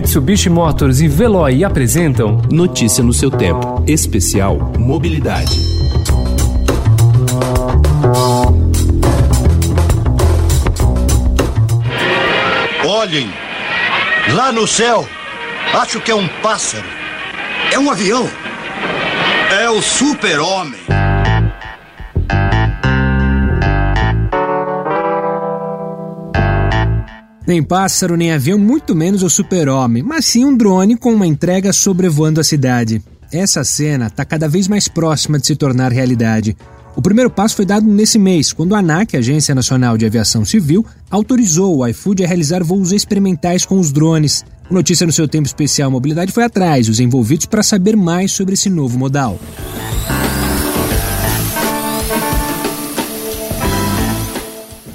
Mitsubishi Motors e Veloy apresentam Notícia no seu tempo. Especial Mobilidade. Olhem! Lá no céu! Acho que é um pássaro. É um avião. É o super-homem. Nem pássaro, nem avião, muito menos o super-homem, mas sim um drone com uma entrega sobrevoando a cidade. Essa cena está cada vez mais próxima de se tornar realidade. O primeiro passo foi dado nesse mês, quando a ANAC, Agência Nacional de Aviação Civil, autorizou o iFood a realizar voos experimentais com os drones. O Notícia no seu tempo especial Mobilidade foi atrás os envolvidos para saber mais sobre esse novo modal.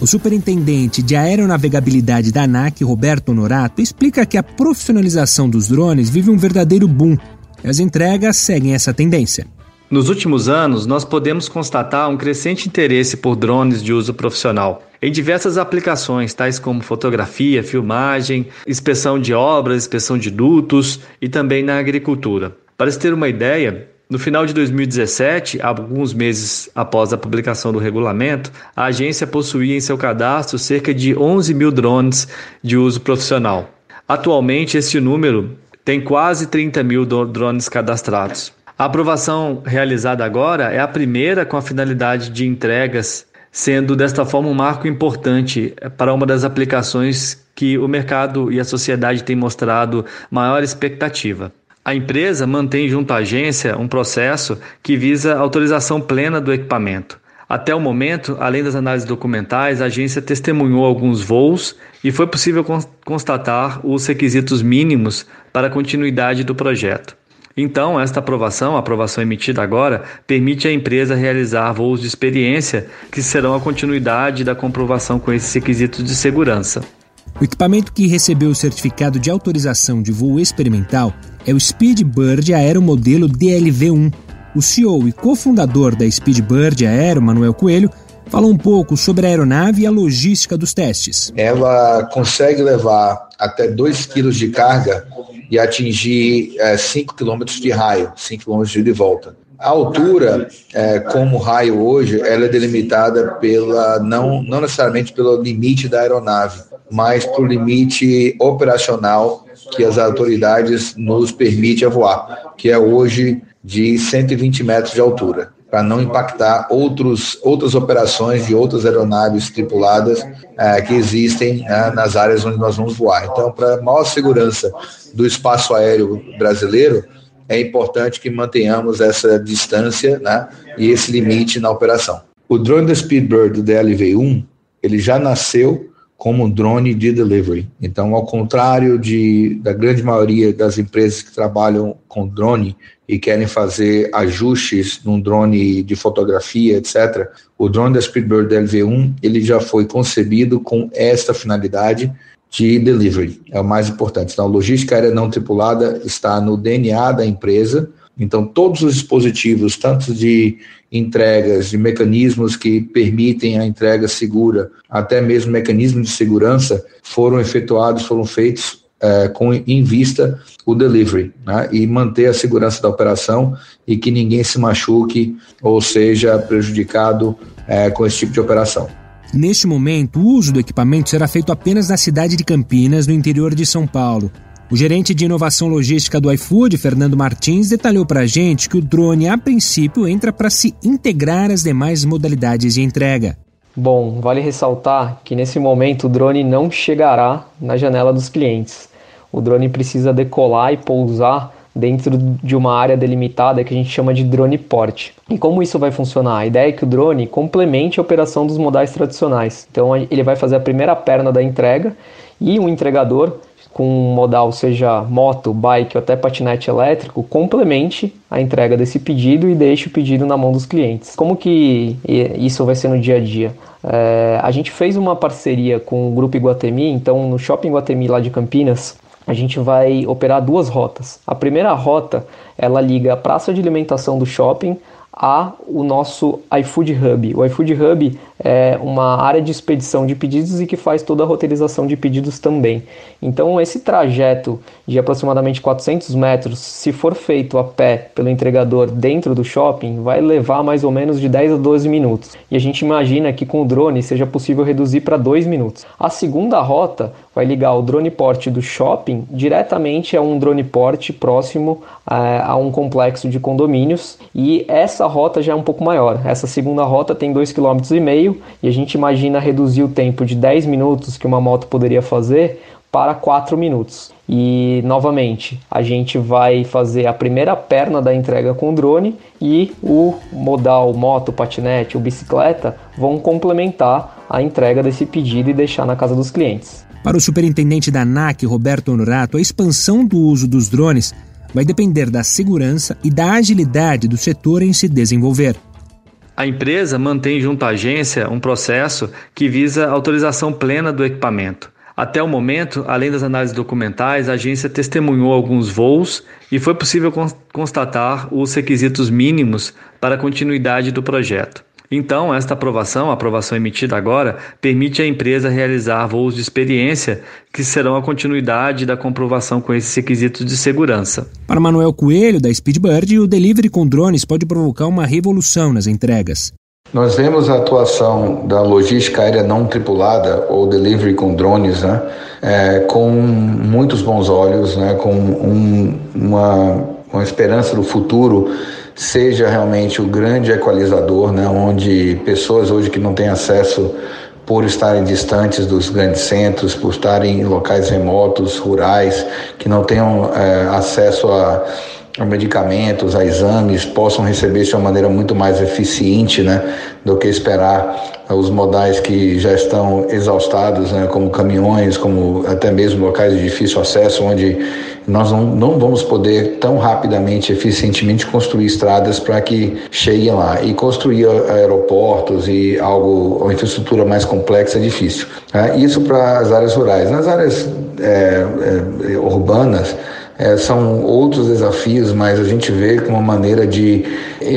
O superintendente de aeronavegabilidade da ANAC, Roberto Honorato, explica que a profissionalização dos drones vive um verdadeiro boom e as entregas seguem essa tendência. Nos últimos anos, nós podemos constatar um crescente interesse por drones de uso profissional em diversas aplicações, tais como fotografia, filmagem, inspeção de obras, inspeção de dutos e também na agricultura. Para se ter uma ideia, no final de 2017, alguns meses após a publicação do regulamento, a agência possuía em seu cadastro cerca de 11 mil drones de uso profissional. Atualmente, esse número tem quase 30 mil drones cadastrados. A aprovação realizada agora é a primeira com a finalidade de entregas, sendo desta forma um marco importante para uma das aplicações que o mercado e a sociedade têm mostrado maior expectativa. A empresa mantém junto à agência um processo que visa autorização plena do equipamento. Até o momento, além das análises documentais, a agência testemunhou alguns voos e foi possível constatar os requisitos mínimos para a continuidade do projeto. Então, esta aprovação, a aprovação emitida agora, permite à empresa realizar voos de experiência que serão a continuidade da comprovação com esses requisitos de segurança. O equipamento que recebeu o certificado de autorização de voo experimental é o Speedbird Aeromodelo DLV-1. O CEO e cofundador da Speedbird Aero, Manuel Coelho, fala um pouco sobre a aeronave e a logística dos testes. Ela consegue levar até 2 kg de carga e atingir 5 é, km de raio, 5 km de ida e volta. A altura, é, como raio hoje, ela é delimitada pela não, não necessariamente pelo limite da aeronave, mas para o limite operacional que as autoridades nos permitem voar, que é hoje de 120 metros de altura, para não impactar outros, outras operações de outras aeronaves tripuladas é, que existem né, nas áreas onde nós vamos voar. Então, para maior segurança do espaço aéreo brasileiro, é importante que mantenhamos essa distância né, e esse limite na operação. O drone da Speedbird do DLV-1, ele já nasceu como drone de delivery. Então, ao contrário de, da grande maioria das empresas que trabalham com drone e querem fazer ajustes num drone de fotografia, etc., o drone da Speedbird LV1 ele já foi concebido com esta finalidade de delivery. É o mais importante. Então, logística aérea não tripulada está no DNA da empresa. Então, todos os dispositivos, tanto de entregas, de mecanismos que permitem a entrega segura, até mesmo mecanismos de segurança, foram efetuados, foram feitos é, com em vista o delivery né, e manter a segurança da operação e que ninguém se machuque ou seja prejudicado é, com esse tipo de operação. Neste momento, o uso do equipamento será feito apenas na cidade de Campinas, no interior de São Paulo. O gerente de inovação logística do iFood, Fernando Martins, detalhou para a gente que o drone, a princípio, entra para se integrar às demais modalidades de entrega. Bom, vale ressaltar que nesse momento o drone não chegará na janela dos clientes. O drone precisa decolar e pousar dentro de uma área delimitada que a gente chama de drone porte. E como isso vai funcionar? A ideia é que o drone complemente a operação dos modais tradicionais. Então ele vai fazer a primeira perna da entrega e o entregador com um modal, seja moto, bike ou até patinete elétrico, complemente a entrega desse pedido e deixe o pedido na mão dos clientes. Como que isso vai ser no dia a dia? É, a gente fez uma parceria com o Grupo Iguatemi, então no Shopping Iguatemi lá de Campinas, a gente vai operar duas rotas. A primeira rota, ela liga a praça de alimentação do shopping a o nosso iFood Hub. O iFood Hub é uma área de expedição de pedidos e que faz toda a roteirização de pedidos também. Então, esse trajeto de aproximadamente 400 metros, se for feito a pé pelo entregador dentro do shopping, vai levar mais ou menos de 10 a 12 minutos. E a gente imagina que com o drone seja possível reduzir para 2 minutos. A segunda rota vai ligar o drone port do shopping diretamente a um drone port próximo a, é, a um complexo de condomínios e essa rota já é um pouco maior. Essa segunda rota tem 2,5 km e a gente imagina reduzir o tempo de 10 minutos que uma moto poderia fazer para 4 minutos. E novamente, a gente vai fazer a primeira perna da entrega com o drone e o modal moto, patinete ou bicicleta vão complementar a entrega desse pedido e deixar na casa dos clientes. Para o superintendente da ANAC, Roberto Honorato, a expansão do uso dos drones vai depender da segurança e da agilidade do setor em se desenvolver. A empresa mantém junto à agência um processo que visa autorização plena do equipamento. Até o momento, além das análises documentais, a agência testemunhou alguns voos e foi possível constatar os requisitos mínimos para a continuidade do projeto. Então, esta aprovação, a aprovação emitida agora, permite à empresa realizar voos de experiência que serão a continuidade da comprovação com esses requisitos de segurança. Para Manuel Coelho, da Speedbird, o delivery com drones pode provocar uma revolução nas entregas. Nós vemos a atuação da logística aérea não tripulada, ou delivery com drones, né, é, com muitos bons olhos, né, com um, uma, uma esperança do futuro seja realmente o grande equalizador, né, onde pessoas hoje que não têm acesso por estarem distantes dos grandes centros, por estarem em locais remotos, rurais, que não tenham é, acesso a, a, medicamentos, a exames, possam receber de uma maneira muito mais eficiente né, do que esperar os modais que já estão exaustados, né, como caminhões, como até mesmo locais de difícil acesso, onde nós não, não vamos poder tão rapidamente, eficientemente construir estradas para que cheguem lá. E construir aeroportos e algo, uma infraestrutura mais complexa é difícil. Né? Isso para as áreas rurais. Nas áreas é, é, urbanas, é, são outros desafios, mas a gente vê como uma maneira de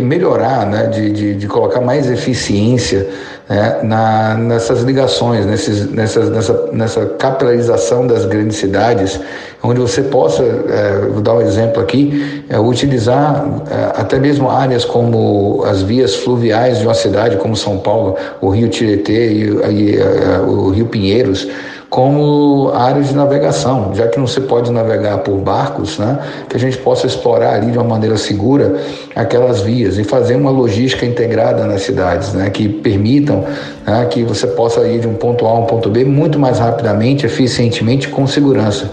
melhorar, né, de, de, de colocar mais eficiência né, na, nessas ligações, nesses, nessas, nessa, nessa capilarização das grandes cidades, onde você possa, é, vou dar um exemplo aqui, é, utilizar é, até mesmo áreas como as vias fluviais de uma cidade como São Paulo, o Rio Tietê e, e é, o Rio Pinheiros, como áreas de navegação, já que não se pode navegar por barcos, né, que a gente possa explorar ali de uma maneira segura aquelas vias e fazer uma logística integrada nas cidades, né, que permitam né, que você possa ir de um ponto A a um ponto B muito mais rapidamente, eficientemente, com segurança.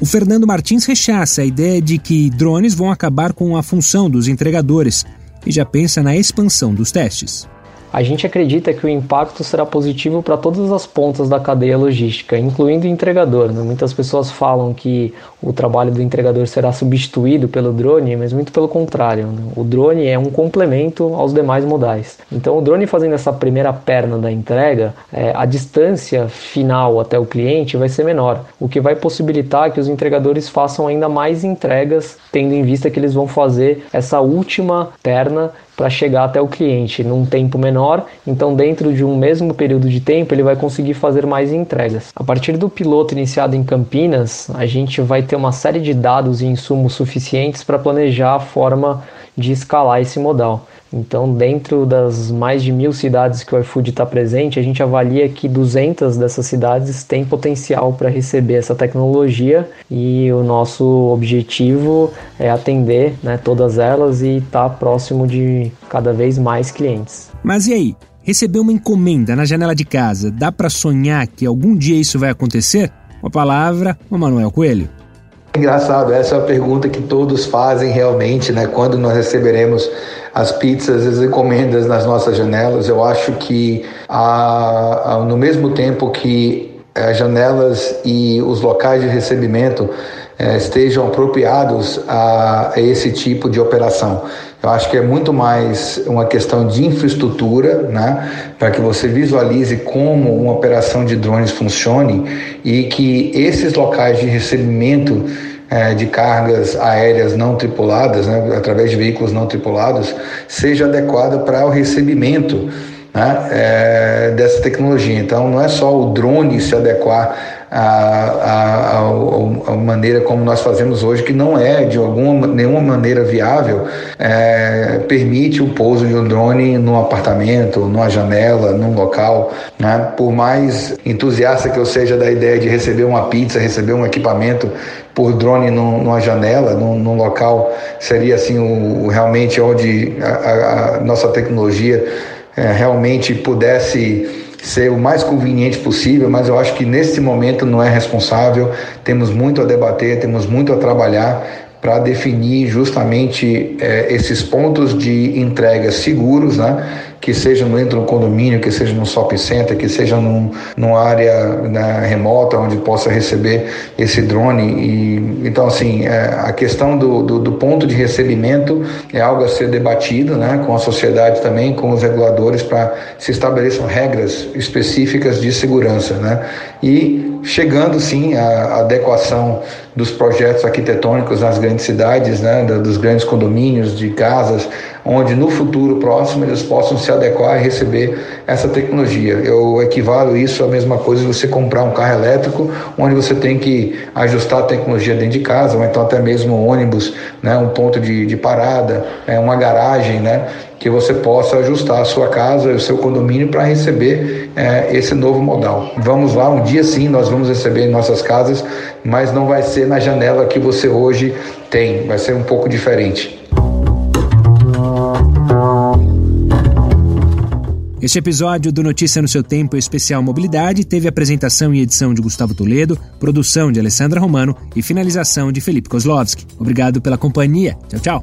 O Fernando Martins rechaça a ideia de que drones vão acabar com a função dos entregadores e já pensa na expansão dos testes. A gente acredita que o impacto será positivo para todas as pontas da cadeia logística, incluindo o entregador. Né? Muitas pessoas falam que o trabalho do entregador será substituído pelo drone, mas muito pelo contrário. Né? O drone é um complemento aos demais modais. Então, o drone fazendo essa primeira perna da entrega, é, a distância final até o cliente vai ser menor, o que vai possibilitar que os entregadores façam ainda mais entregas, tendo em vista que eles vão fazer essa última perna para chegar até o cliente num tempo menor, então dentro de um mesmo período de tempo ele vai conseguir fazer mais entregas. A partir do piloto iniciado em Campinas, a gente vai ter uma série de dados e insumos suficientes para planejar a forma de escalar esse modal. Então, dentro das mais de mil cidades que o iFood está presente, a gente avalia que 200 dessas cidades têm potencial para receber essa tecnologia e o nosso objetivo é atender né, todas elas e estar tá próximo de cada vez mais clientes. Mas e aí? Receber uma encomenda na janela de casa, dá para sonhar que algum dia isso vai acontecer? Uma palavra, o Manuel Coelho. Engraçado, essa é a pergunta que todos fazem realmente, né? Quando nós receberemos as pizzas, as encomendas nas nossas janelas. Eu acho que a, a, no mesmo tempo que as janelas e os locais de recebimento é, estejam apropriados a, a, esse tipo de operação. Eu acho que é muito mais uma questão de infraestrutura, né, para que você visualize como uma operação de drones funcione e que esses locais de recebimento é, de cargas aéreas não tripuladas, né, através de veículos não tripulados, seja adequada para o recebimento né, é, dessa tecnologia. Então, não é só o drone se adequar a, a, a, a, maneira como nós fazemos hoje, que não é de alguma nenhuma maneira viável, é, permite o pouso de um drone num apartamento, numa janela, num local. Né? Por mais entusiasta que eu seja da ideia de receber uma pizza, receber um equipamento por drone numa janela, num, num local, seria assim o, realmente onde a, nossa tecnologia é, realmente pudesse ser o mais conveniente possível, mas eu acho que nesse momento não é responsável. Temos muito a debater, temos muito a trabalhar para definir justamente é, esses pontos de entrega seguros, né? Que seja dentro do condomínio, que seja no shopping center, que seja num, numa área né, remota onde possa receber esse drone. E, então, assim, é, a questão do, do, do, ponto de recebimento é algo a ser debatido né, com a sociedade também, com os reguladores, para se estabeleçam regras específicas de segurança. Né? E chegando, sim, à adequação dos projetos arquitetônicos nas grandes cidades, né, dos grandes condomínios, de casas, onde no futuro próximo eles possam se adequar e receber essa tecnologia. Eu equivalo isso à mesma coisa de você comprar um carro elétrico, onde você tem que ajustar a tecnologia dentro de casa, ou então até mesmo um ônibus, né, um ponto de, de parada, é, uma garagem, né, que você possa ajustar a sua casa e o seu condomínio para receber é, esse novo modal. Vamos lá, um dia sim nós vamos receber em nossas casas, mas não vai ser na janela que você hoje tem, vai ser um pouco diferente. Este episódio do Notícia no seu Tempo Especial Mobilidade teve apresentação e edição de Gustavo Toledo, produção de Alessandra Romano e finalização de Felipe Kozlovski. Obrigado pela companhia. Tchau, tchau.